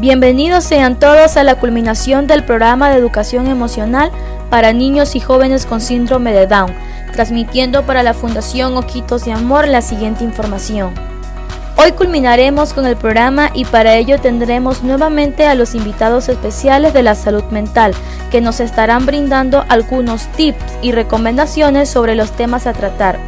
Bienvenidos sean todos a la culminación del programa de educación emocional para niños y jóvenes con síndrome de Down, transmitiendo para la Fundación Ojitos de Amor la siguiente información. Hoy culminaremos con el programa y para ello tendremos nuevamente a los invitados especiales de la salud mental que nos estarán brindando algunos tips y recomendaciones sobre los temas a tratar.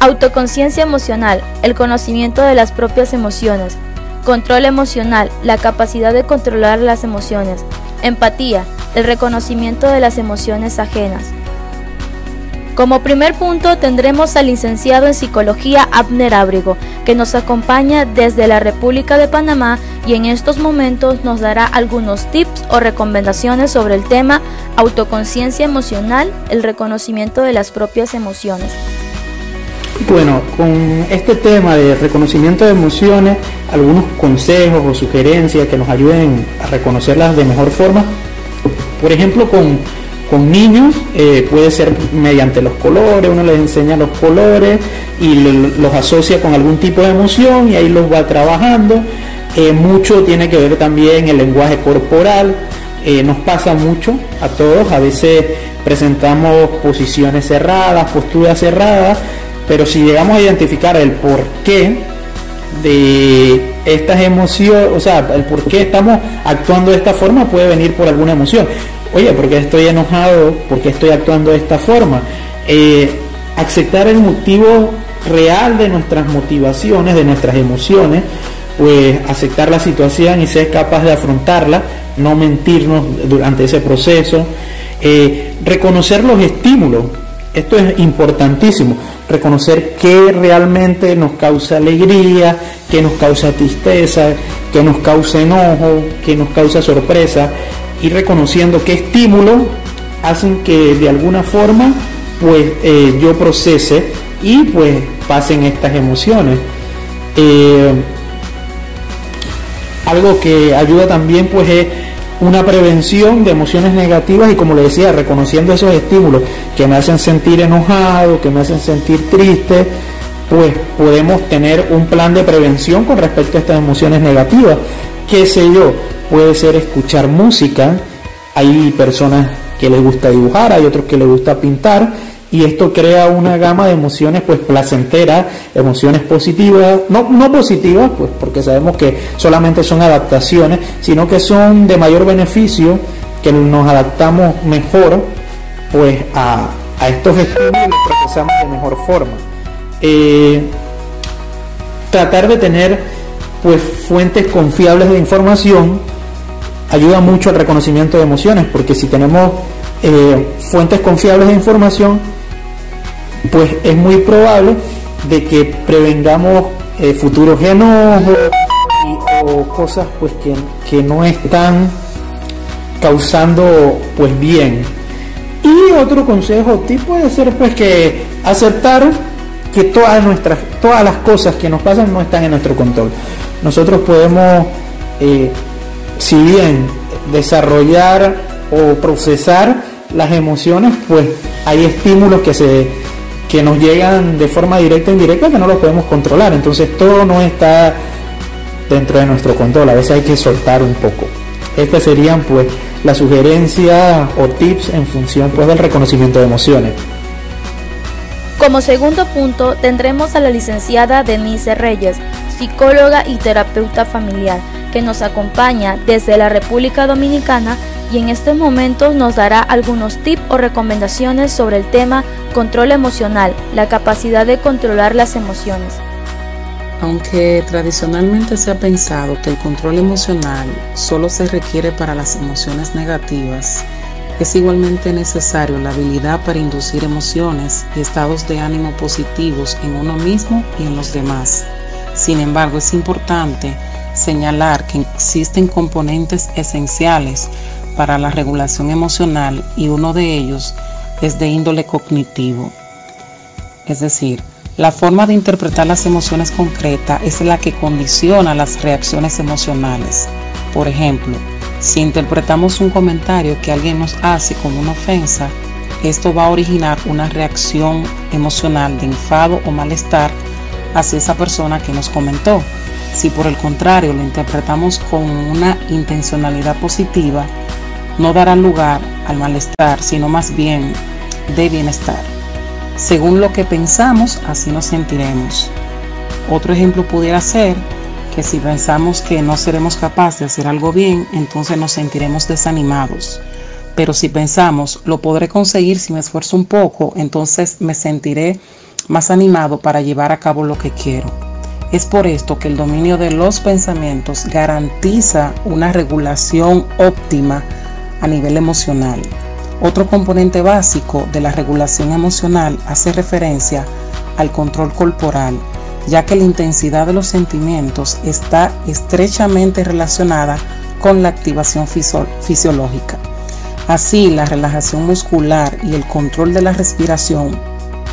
Autoconciencia emocional, el conocimiento de las propias emociones. Control emocional, la capacidad de controlar las emociones. Empatía, el reconocimiento de las emociones ajenas. Como primer punto tendremos al licenciado en psicología Abner Ábrigo, que nos acompaña desde la República de Panamá y en estos momentos nos dará algunos tips o recomendaciones sobre el tema autoconciencia emocional, el reconocimiento de las propias emociones. Bueno, con este tema de reconocimiento de emociones, algunos consejos o sugerencias que nos ayuden a reconocerlas de mejor forma. Por ejemplo, con con niños eh, puede ser mediante los colores, uno les enseña los colores y los asocia con algún tipo de emoción y ahí los va trabajando. Eh, mucho tiene que ver también el lenguaje corporal, eh, nos pasa mucho a todos, a veces presentamos posiciones cerradas, posturas cerradas, pero si llegamos a identificar el porqué de estas emociones, o sea, el por qué estamos actuando de esta forma puede venir por alguna emoción oye, ¿por qué estoy enojado? ¿Por qué estoy actuando de esta forma? Eh, aceptar el motivo real de nuestras motivaciones, de nuestras emociones, pues aceptar la situación y ser capaz de afrontarla, no mentirnos durante ese proceso, eh, reconocer los estímulos, esto es importantísimo, reconocer qué realmente nos causa alegría, qué nos causa tristeza, qué nos causa enojo, qué nos causa sorpresa, y reconociendo qué estímulos hacen que de alguna forma pues eh, yo procese y pues pasen estas emociones. Eh, algo que ayuda también pues es una prevención de emociones negativas y como le decía, reconociendo esos estímulos que me hacen sentir enojado, que me hacen sentir triste, pues podemos tener un plan de prevención con respecto a estas emociones negativas. ¿Qué sé yo? puede ser escuchar música, hay personas que les gusta dibujar, hay otros que les gusta pintar y esto crea una gama de emociones pues placenteras, emociones positivas, no, no positivas pues porque sabemos que solamente son adaptaciones, sino que son de mayor beneficio, que nos adaptamos mejor pues a, estos estímulos y los procesamos de mejor forma. Eh, tratar de tener pues fuentes confiables de información ayuda mucho al reconocimiento de emociones, porque si tenemos eh, fuentes confiables de información, pues es muy probable de que prevengamos eh, futuros enojos o cosas pues que, que, no están causando pues bien. Y otro consejo tip puede ser pues que aceptar que todas nuestras todas las cosas que nos pasan no están en nuestro control. Nosotros podemos eh, si bien desarrollar o procesar las emociones, pues hay estímulos que se que nos llegan de forma directa e indirecta que no los podemos controlar. Entonces todo no está dentro de nuestro control. A veces hay que soltar un poco. Estas serían pues las sugerencias o tips en función pues del reconocimiento de emociones. Como segundo punto tendremos a la licenciada Denise Reyes, psicóloga y terapeuta familiar que nos acompaña desde la República Dominicana y en estos momentos nos dará algunos tips o recomendaciones sobre el tema control emocional, la capacidad de controlar las emociones. Aunque tradicionalmente se ha pensado que el control emocional solo se requiere para las emociones negativas, es igualmente necesario la habilidad para inducir emociones y estados de ánimo positivos en uno mismo y en los demás. Sin embargo, es importante señalar que existen componentes esenciales para la regulación emocional y uno de ellos es de índole cognitivo. Es decir, la forma de interpretar las emociones concretas es la que condiciona las reacciones emocionales. Por ejemplo, si interpretamos un comentario que alguien nos hace como una ofensa, esto va a originar una reacción emocional de enfado o malestar hacia esa persona que nos comentó Si por el contrario lo interpretamos con una intencionalidad positiva, no dará lugar al malestar, sino más bien de bienestar. Según lo que pensamos, así nos sentiremos. Otro ejemplo pudiera ser que si pensamos que no seremos capaces de hacer algo bien, entonces nos sentiremos desanimados. Pero si pensamos, lo podré conseguir si me esfuerzo un poco, entonces me sentiré más animado para llevar a cabo lo que quiero. Es por esto que el dominio de los pensamientos garantiza una regulación óptima a nivel emocional. Otro componente básico de la regulación emocional hace referencia al control corporal, ya que la intensidad de los sentimientos está estrechamente relacionada con la activación fisiológica. Así, la relajación muscular y el control de la respiración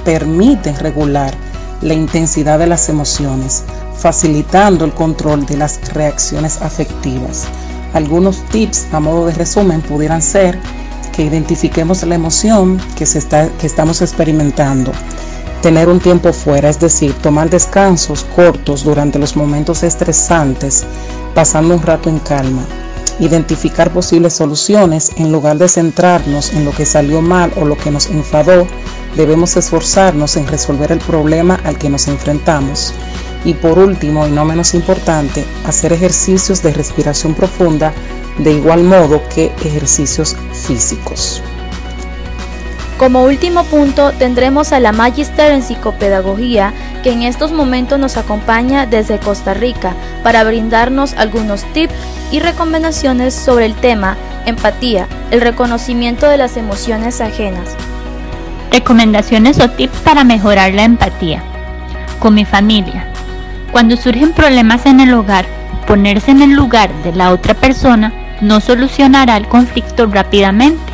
permiten regular la intensidad de las emociones, facilitando el control de las reacciones afectivas. Algunos tips a modo de resumen pudieran ser que identifiquemos la emoción que, se está, que estamos experimentando, tener un tiempo fuera, es decir, tomar descansos cortos durante los momentos estresantes, pasando un rato en calma, identificar posibles soluciones en lugar de centrarnos en lo que salió mal o lo que nos enfadó, debemos esforzarnos en resolver el problema al que nos enfrentamos. Y por último, y no menos importante, hacer ejercicios de respiración profunda de igual modo que ejercicios físicos. Como último punto tendremos a la Magister en Psicopedagogía que en estos momentos nos acompaña desde Costa Rica para brindarnos algunos tips y recomendaciones sobre el tema empatía, el reconocimiento de las emociones ajenas. Recomendaciones o tips para mejorar la empatía. Con mi familia. Cuando surgen problemas en el hogar, ponerse en el lugar de la otra persona no solucionará el conflicto rápidamente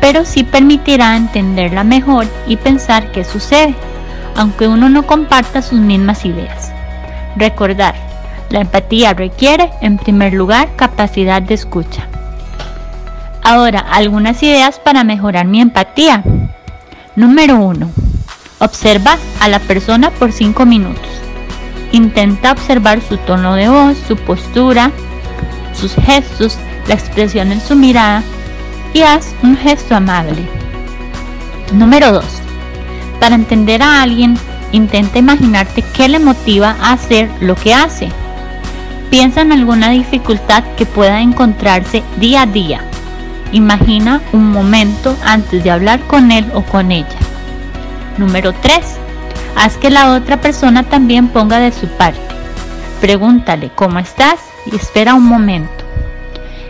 pero sí permitirá entenderla mejor y pensar qué sucede, aunque uno no comparta sus mismas ideas. Recordar, la empatía requiere, en primer lugar, capacidad de escucha. Ahora, algunas ideas para mejorar mi empatía. Número 1. Observa a la persona por 5 minutos. Intenta observar su tono de voz, su postura, sus gestos, la expresión en su mirada y haz un gesto amable. Número 2. Para entender a alguien, intenta imaginarte qué le motiva a hacer lo que hace. Piensa en alguna dificultad que pueda encontrarse día a día. Imagina un momento antes de hablar con él o con ella. Número 3. Haz que la otra persona también ponga de su parte. Pregúntale cómo estás y espera un momento.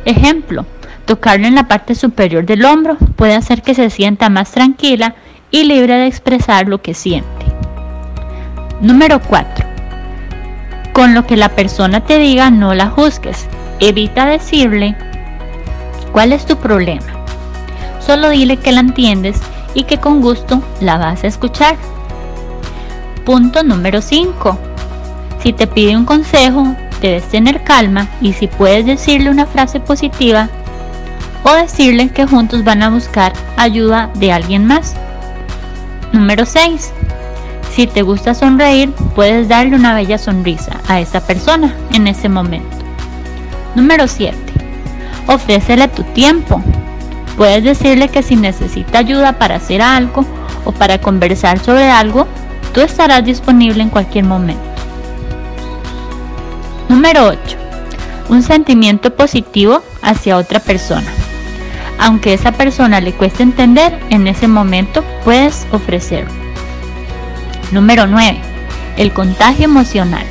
Ejemplo, Tocarlo en la parte superior del hombro puede hacer que se sienta más tranquila y libre de expresar lo que siente. Número 4. Con lo que la persona te diga no la juzgues. Evita decirle cuál es tu problema. Solo dile que la entiendes y que con gusto la vas a escuchar. Punto número 5. Si te pide un consejo, debes tener calma y si puedes decirle una frase positiva, o decirle que juntos van a buscar ayuda de alguien más. Número 6. Si te gusta sonreír, puedes darle una bella sonrisa a esa persona en ese momento. Número 7. Ofrécele tu tiempo. Puedes decirle que si necesita ayuda para hacer algo o para conversar sobre algo, tú estarás disponible en cualquier momento. Número 8. Un sentimiento positivo hacia otra persona aunque esa persona le cueste entender, en ese momento puedes ofrecerlo. Número 9. El contagio emocional.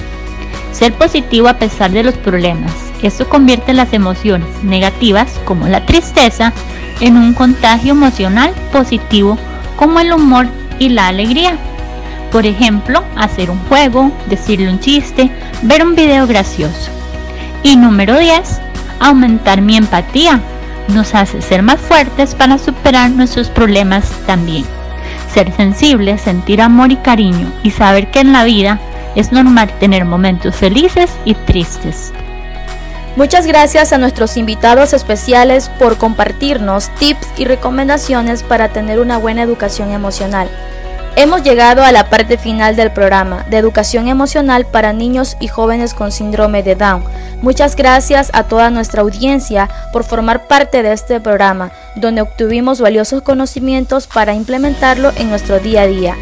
Ser positivo a pesar de los problemas. Esto convierte las emociones negativas, como la tristeza, en un contagio emocional positivo, como el humor y la alegría. Por ejemplo, hacer un juego, decirle un chiste, ver un video gracioso. Y número 10. Aumentar mi empatía nos hace ser más fuertes para superar nuestros problemas también. Ser sensible, sentir amor y cariño y saber que en la vida es normal tener momentos felices y tristes. Muchas gracias a nuestros invitados especiales por compartirnos tips y recomendaciones para tener una buena educación emocional. Hemos llegado a la parte final del programa de educación emocional para niños y jóvenes con síndrome de Down. Muchas gracias a toda nuestra audiencia por formar parte de este programa, donde obtuvimos valiosos conocimientos para implementarlo en nuestro día a día.